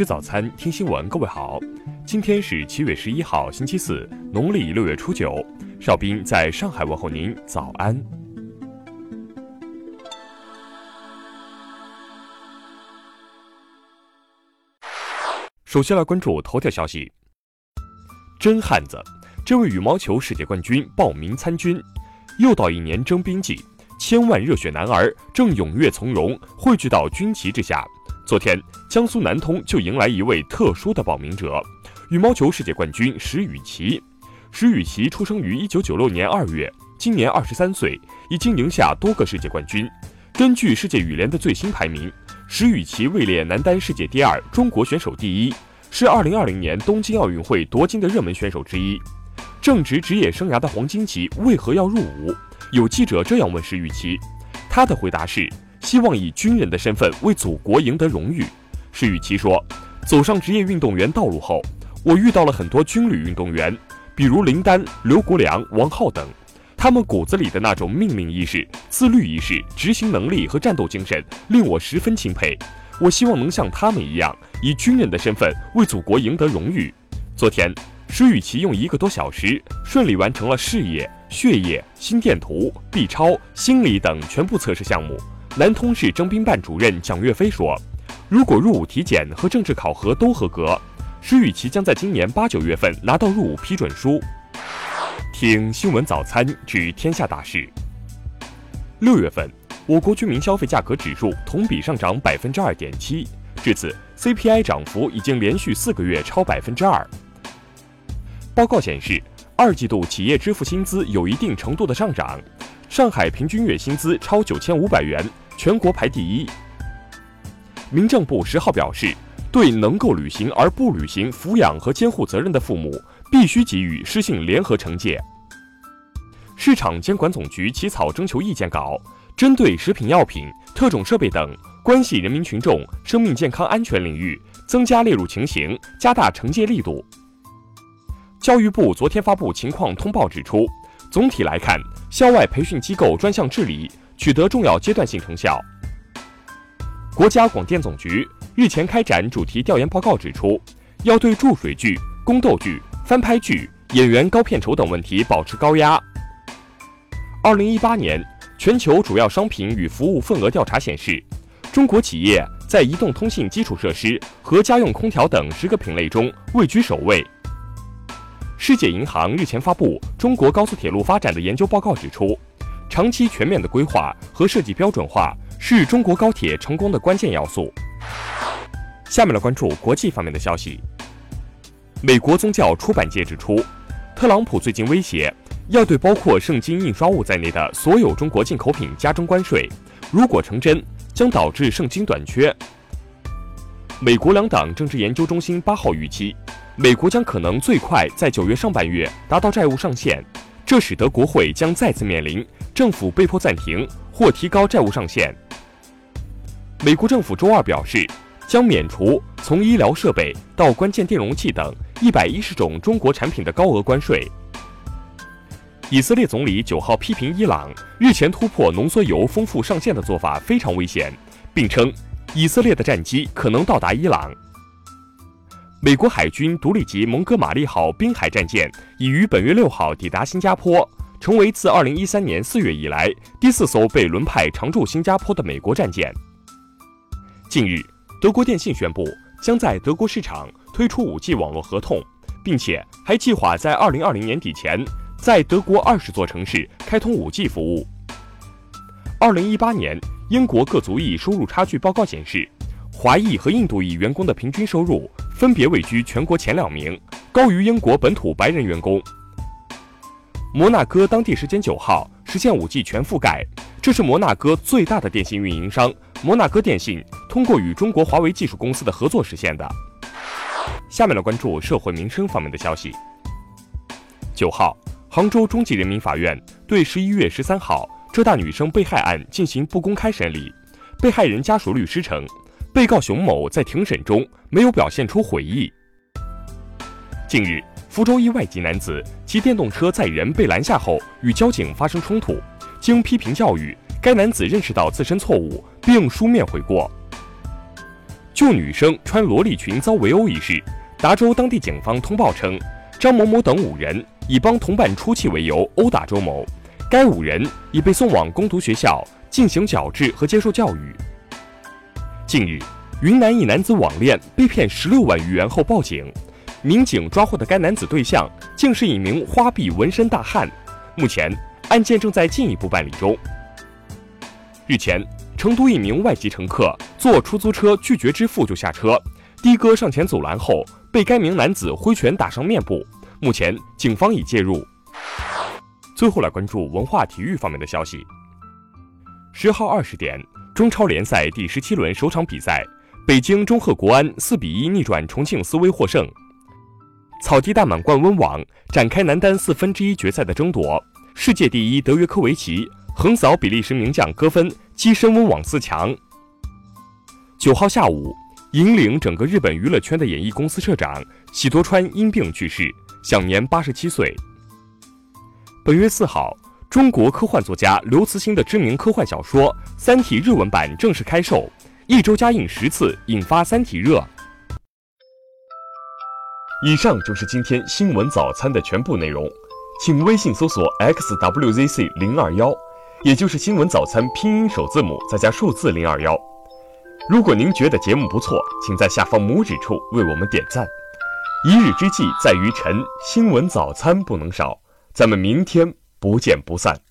吃早餐，听新闻。各位好，今天是七月十一号，星期四，农历六月初九。邵兵在上海问候您，早安。首先来关注头条消息。真汉子，这位羽毛球世界冠军报名参军，又到一年征兵季。千万热血男儿正踊跃从容，汇聚到军旗之下。昨天，江苏南通就迎来一位特殊的报名者——羽毛球世界冠军石宇奇。石宇奇出生于一九九六年二月，今年二十三岁，已经赢下多个世界冠军。根据世界羽联的最新排名，石宇奇位列男单世界第二，中国选手第一，是二零二零年东京奥运会夺金的热门选手之一。正值职业生涯的黄金期，为何要入伍？有记者这样问石宇奇，他的回答是：希望以军人的身份为祖国赢得荣誉。施宇奇说，走上职业运动员道路后，我遇到了很多军旅运动员，比如林丹、刘国梁、王浩等，他们骨子里的那种命令意识、自律意识、执行能力和战斗精神，令我十分钦佩。我希望能像他们一样，以军人的身份为祖国赢得荣誉。昨天。施宇奇用一个多小时顺利完成了视野、血液、心电图、B 超、心理等全部测试项目。南通市征兵办主任蒋岳飞说：“如果入伍体检和政治考核都合格，施宇奇将在今年八九月份拿到入伍批准书。”听新闻早餐知天下大事。六月份，我国居民消费价格指数同比上涨百分之二点七，至此 CPI 涨幅已经连续四个月超百分之二。报告显示，二季度企业支付薪资有一定程度的上涨，上海平均月薪资超九千五百元，全国排第一。民政部十号表示，对能够履行而不履行抚养和监护责任的父母，必须给予失信联合惩戒。市场监管总局起草征求意见稿，针对食品药品、特种设备等关系人民群众生命健康安全领域，增加列入情形，加大惩戒力度。教育部昨天发布情况通报指出，总体来看，校外培训机构专项治理取得重要阶段性成效。国家广电总局日前开展主题调研报告指出，要对注水剧、宫斗剧、翻拍剧、演员高片酬等问题保持高压。二零一八年全球主要商品与服务份额调查显示，中国企业在移动通信基础设施和家用空调等十个品类中位居首位。世界银行日前发布中国高速铁路发展的研究报告，指出，长期全面的规划和设计标准化是中国高铁成功的关键要素。下面来关注国际方面的消息。美国宗教出版界指出，特朗普最近威胁要对包括圣经印刷物在内的所有中国进口品加征关税，如果成真，将导致圣经短缺。美国两党政治研究中心八号预期。美国将可能最快在九月上半月达到债务上限，这使得国会将再次面临政府被迫暂停或提高债务上限。美国政府周二表示，将免除从医疗设备到关键电容器等一百一十种中国产品的高额关税。以色列总理九号批评伊朗日前突破浓缩铀丰富上限的做法非常危险，并称以色列的战机可能到达伊朗。美国海军独立级蒙哥马利号滨海战舰已于本月六号抵达新加坡，成为自二零一三年四月以来第四艘被轮派常驻新加坡的美国战舰。近日，德国电信宣布将在德国市场推出五 G 网络合同，并且还计划在二零二零年底前在德国二十座城市开通五 G 服务。二零一八年英国各族裔收入差距报告显示。华裔和印度裔员工的平均收入分别位居全国前两名，高于英国本土白人员工。摩纳哥当地时间九号实现 5G 全覆盖，这是摩纳哥最大的电信运营商摩纳哥电信通过与中国华为技术公司的合作实现的。下面来关注社会民生方面的消息。九号，杭州中级人民法院对十一月十三号浙大女生被害案进行不公开审理，被害人家属律师称。被告熊某在庭审中没有表现出悔意。近日，福州一外籍男子骑电动车载人被拦下后，与交警发生冲突。经批评教育，该男子认识到自身错误，并书面悔过。就女生穿萝莉裙遭围殴一事，达州当地警方通报称，张某某等五人以帮同伴出气为由殴打周某，该五人已被送往工读学校进行矫治和接受教育。近日，云南一男子网恋被骗十六万余元后报警，民警抓获的该男子对象竟是一名花臂纹身大汉，目前案件正在进一步办理中。日前，成都一名外籍乘客坐出租车拒绝支付就下车，的哥上前阻拦后，被该名男子挥拳打伤面部。目前，警方已介入。最后来关注文化体育方面的消息。十号二十点，中超联赛第十七轮首场比赛，北京中赫国安四比一逆转重庆斯威获胜。草地大满贯温网展开男单四分之一决赛的争夺，世界第一德约科维奇。横扫比利时名将戈芬，跻身温网四强。九号下午，引领整个日本娱乐圈的演艺公司社长喜多川因病去世，享年八十七岁。本月四号，中国科幻作家刘慈欣的知名科幻小说《三体》日文版正式开售，一周加映十次，引发《三体》热。以上就是今天新闻早餐的全部内容，请微信搜索 xwzc 零二幺。也就是新闻早餐拼音首字母再加数字零二幺。如果您觉得节目不错，请在下方拇指处为我们点赞。一日之计在于晨，新闻早餐不能少。咱们明天不见不散。